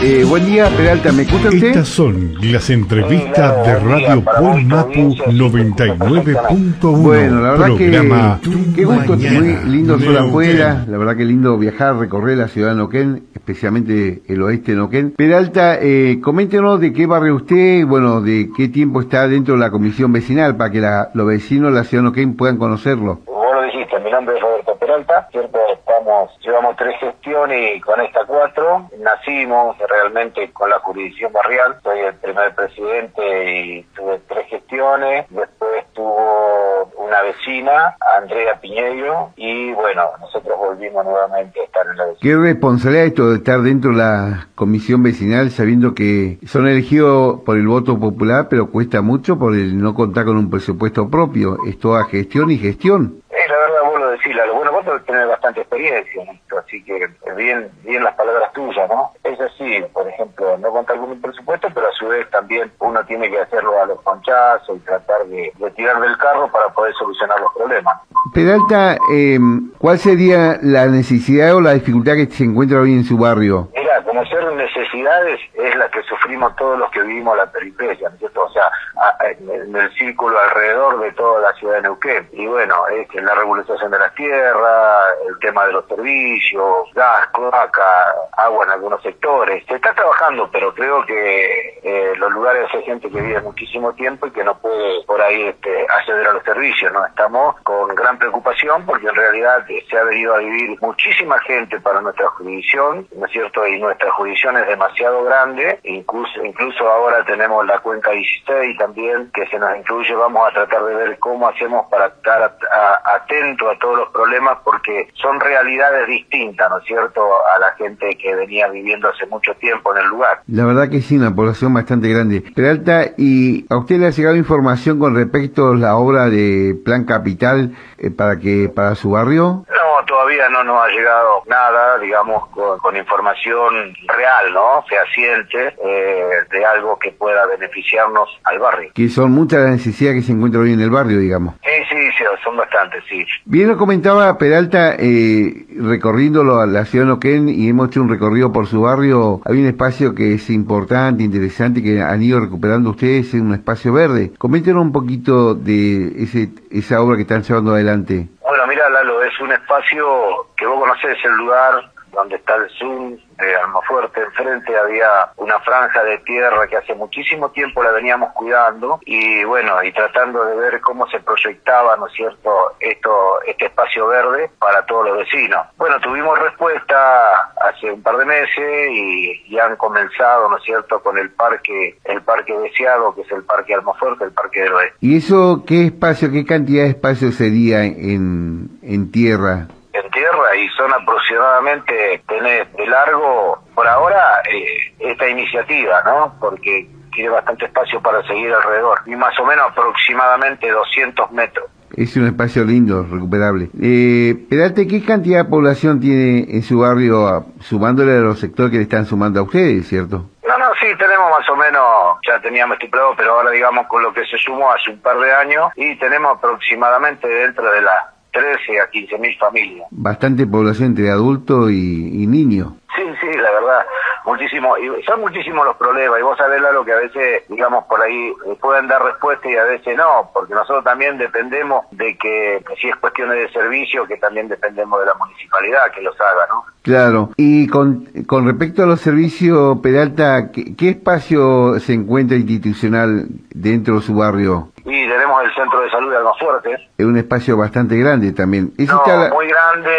Eh, buen día, Peralta, ¿me escucha usted? Estas son las entrevistas de Radio Puebl Mapu 99.1. Bueno, la verdad que qué gusto, Mañana, muy lindo sol afuera, la verdad que lindo viajar, recorrer la ciudad de Noquén, especialmente el oeste de Noquén. Peralta, eh, coméntenos de qué barrio usted, bueno, de qué tiempo está dentro de la comisión vecinal para que la- los vecinos de la ciudad de Noquén puedan conocerlo. Vos lo dijiste, mi nombre es Peralta, cierto, estamos, llevamos tres gestiones y con esta cuatro nacimos realmente con la jurisdicción barrial, soy el primer presidente y tuve tres gestiones, después tuvo una vecina, Andrea Piñeiro, y bueno, nosotros volvimos nuevamente a estar en la vecina. ¿Qué responsabilidad esto de estar dentro de la comisión vecinal sabiendo que son elegidos por el voto popular, pero cuesta mucho por el no contar con un presupuesto propio? Es toda gestión y gestión. Vos lo. Bueno, vos tener bastante experiencia en esto, así que bien, bien las palabras tuyas, ¿no? Es así, por ejemplo, no contar con un presupuesto, pero a su vez también uno tiene que hacerlo a los conchazos y tratar de, de tirar del carro para poder solucionar los problemas. Peralta, eh, ¿cuál sería la necesidad o la dificultad que se encuentra hoy en su barrio? Mira, conocer necesidades es la que sufrimos todos los que vivimos la periferia, ¿no es cierto? O sea, a- en el- círculo alrededor de toda la ciudad de Neuquén. Y bueno, es la regularización de las tierras, el tema de los servicios, gas, cloaca, agua en algunos sectores. Se está trabajando, pero creo que eh, los lugares hay gente que vive muchísimo tiempo y que no puede por ahí este, acceder a los servicios, ¿no? Estamos con gran preocupación porque en realidad se ha venido a vivir muchísima gente para nuestra jurisdicción, ¿no es cierto? Y nuestra jurisdicción es demasiado grande, incluso, incluso ahora tenemos la cuenca 16 también que se nos incluye, vamos a tratar de ver cómo hacemos para estar atento a todos los problemas porque son realidades distintas, ¿no es cierto?, a la gente que venía viviendo hace mucho tiempo en el lugar. La verdad que sí, una población bastante grande. Peralta, ¿y a usted le ha llegado información con respecto a la obra de Plan Capital eh, para que para su barrio? No, todavía no nos ha llegado nada, digamos, con, con información real, ¿no? Fehaciente, eh, de algo que pueda beneficiarnos al barrio. Que son muchas las necesidades que se encuentran hoy en el barrio, digamos. Sí, sí, sí, son bastantes, sí. Bien lo comentaba Peralta, eh, recorriéndolo a la ciudad de Noquén y hemos hecho un recorrido por su barrio, hay un espacio que es importante, interesante, que han ido recuperando ustedes, es un espacio verde. Coméntenos un poquito de ese, esa obra que están llevando adelante. Es un espacio que vos conocés el lugar donde está el Zoom de Almafuerte. Enfrente había una franja de tierra que hace muchísimo tiempo la veníamos cuidando y bueno, y tratando de ver cómo se proyectaba, ¿no es cierto?, esto, este espacio verde para todos los vecinos. Bueno, tuvimos respuesta hace un par de meses y, y han comenzado, ¿no es cierto?, con el parque, el parque deseado, que es el parque Almafuerte, el parque del oeste. ¿Y eso qué espacio, qué cantidad de espacio sería en, en tierra? Son aproximadamente, tenés de largo, por ahora, eh, esta iniciativa, ¿no? Porque tiene bastante espacio para seguir alrededor y más o menos aproximadamente 200 metros. Es un espacio lindo, recuperable. Eh, ¿qué cantidad de población tiene en su barrio, a- sumándole a los sectores que le están sumando a ustedes, cierto? No, no, sí, tenemos más o menos, ya teníamos estipulado, pero ahora digamos con lo que se sumó hace un par de años y tenemos aproximadamente dentro de las 13 a 15 mil familias. Bastante población entre adultos y, y niños. Sí, sí, la verdad, muchísimo, y son muchísimos los problemas, y vos sabés lo que a veces, digamos, por ahí eh, pueden dar respuesta y a veces no, porque nosotros también dependemos de que, que si es cuestiones de servicio, que también dependemos de la municipalidad que los haga, ¿no? Claro. Y con, con respecto a los servicios, Peralta, ¿qué, qué espacio se encuentra institucional dentro de su barrio? Y tenemos el centro de salud de Almafuerte, Es un espacio bastante grande también. ¿Ese no, la- muy grande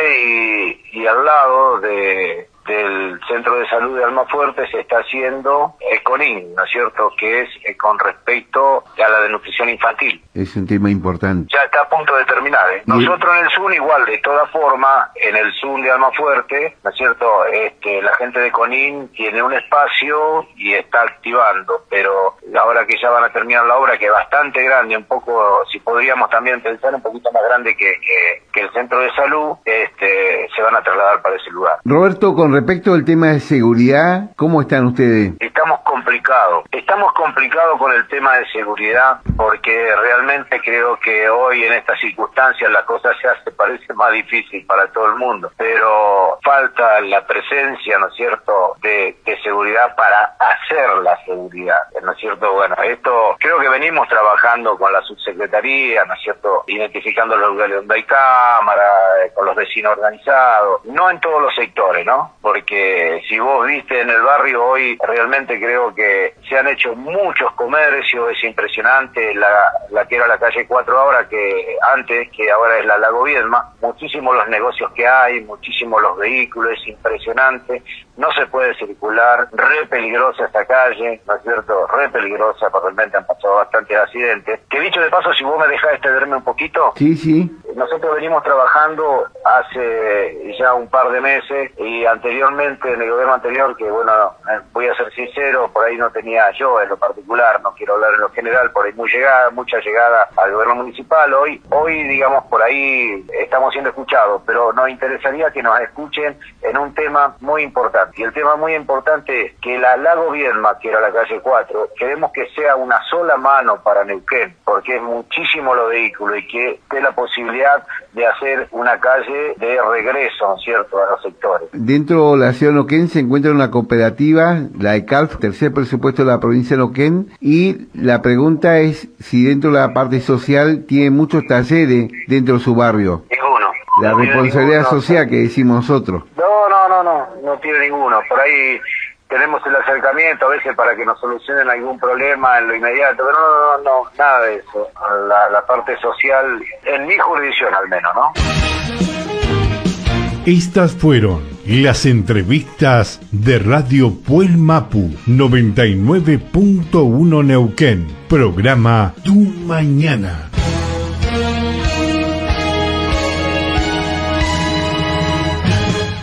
y, y al lado de, del centro de salud de Almafuerte se está haciendo ECONIN, ¿no es cierto?, que es eh, con respecto a la desnutrición infantil. Es un tema importante. ya está a punto de terminar. ¿eh? Nosotros en el Zoom igual, de todas formas, en el Zoom de Almafuerte, ¿no es cierto? Este, la gente de Conin tiene un espacio y está activando, pero ahora que ya van a terminar la obra, que es bastante grande, un poco, si podríamos también pensar un poquito más grande que, que, que el centro de salud, este, se van a trasladar para ese lugar. Roberto, con respecto al tema de seguridad, ¿cómo están ustedes? Estamos complicados complicado. Estamos complicados con el tema de seguridad porque realmente creo que hoy en estas circunstancias la cosa ya se parece más difícil para todo el mundo, pero falta la presencia, ¿no es cierto?, de, seguridad para hacer la seguridad, ¿no es cierto? Bueno, esto creo que venimos trabajando con la subsecretaría, ¿no es cierto?, identificando los lugares donde hay cámara, eh, con los vecinos organizados, no en todos los sectores, ¿no? Porque si vos viste en el barrio hoy, realmente creo que se han hecho muchos comercios, es impresionante la, la que era la calle 4 ahora que antes, que ahora es la Lago Viedma, muchísimos los negocios que hay, muchísimos los vehículos, es impresionante, no se puede circular, re peligrosa esta calle, ¿no es cierto? Re peligrosa, porque realmente han pasado bastantes accidentes. Que dicho de paso, si vos me dejás extenderme un poquito. Sí, sí. Nosotros venimos trabajando hace ya un par de meses y anteriormente, en el gobierno anterior, que bueno, eh, voy a ser sincero, por ahí no tenía yo en lo particular, no quiero hablar en lo general, por ahí muy llegada, mucha llegada al gobierno municipal. Hoy, hoy digamos, por ahí estamos siendo escuchados, pero nos interesaría que nos escuchen en un tema muy importante. Y el tema muy importante es que la Lago que era la calle 4, queremos que sea una sola mano para Neuquén, porque es muchísimo los vehículos y que dé la posibilidad de hacer una calle de regreso, ¿no es cierto?, a los sectores. Dentro de la ciudad de Neuquén se encuentra una cooperativa, la ECALF, tercer presupuesto de la provincia de Neuquén, y la pregunta es si dentro de la parte social tiene muchos talleres dentro de su barrio. Ninguno. La responsabilidad social que decimos nosotros. No, no, no, no, no tiene ninguno. Por ahí tenemos el acercamiento a veces para que nos solucionen algún problema en lo inmediato, pero no, no, no, nada de eso. La, parte social, en mi jurisdicción al menos, ¿no? Estas fueron las entrevistas de Radio Puel Mapu 99.1 Neuquén, programa Tu Mañana.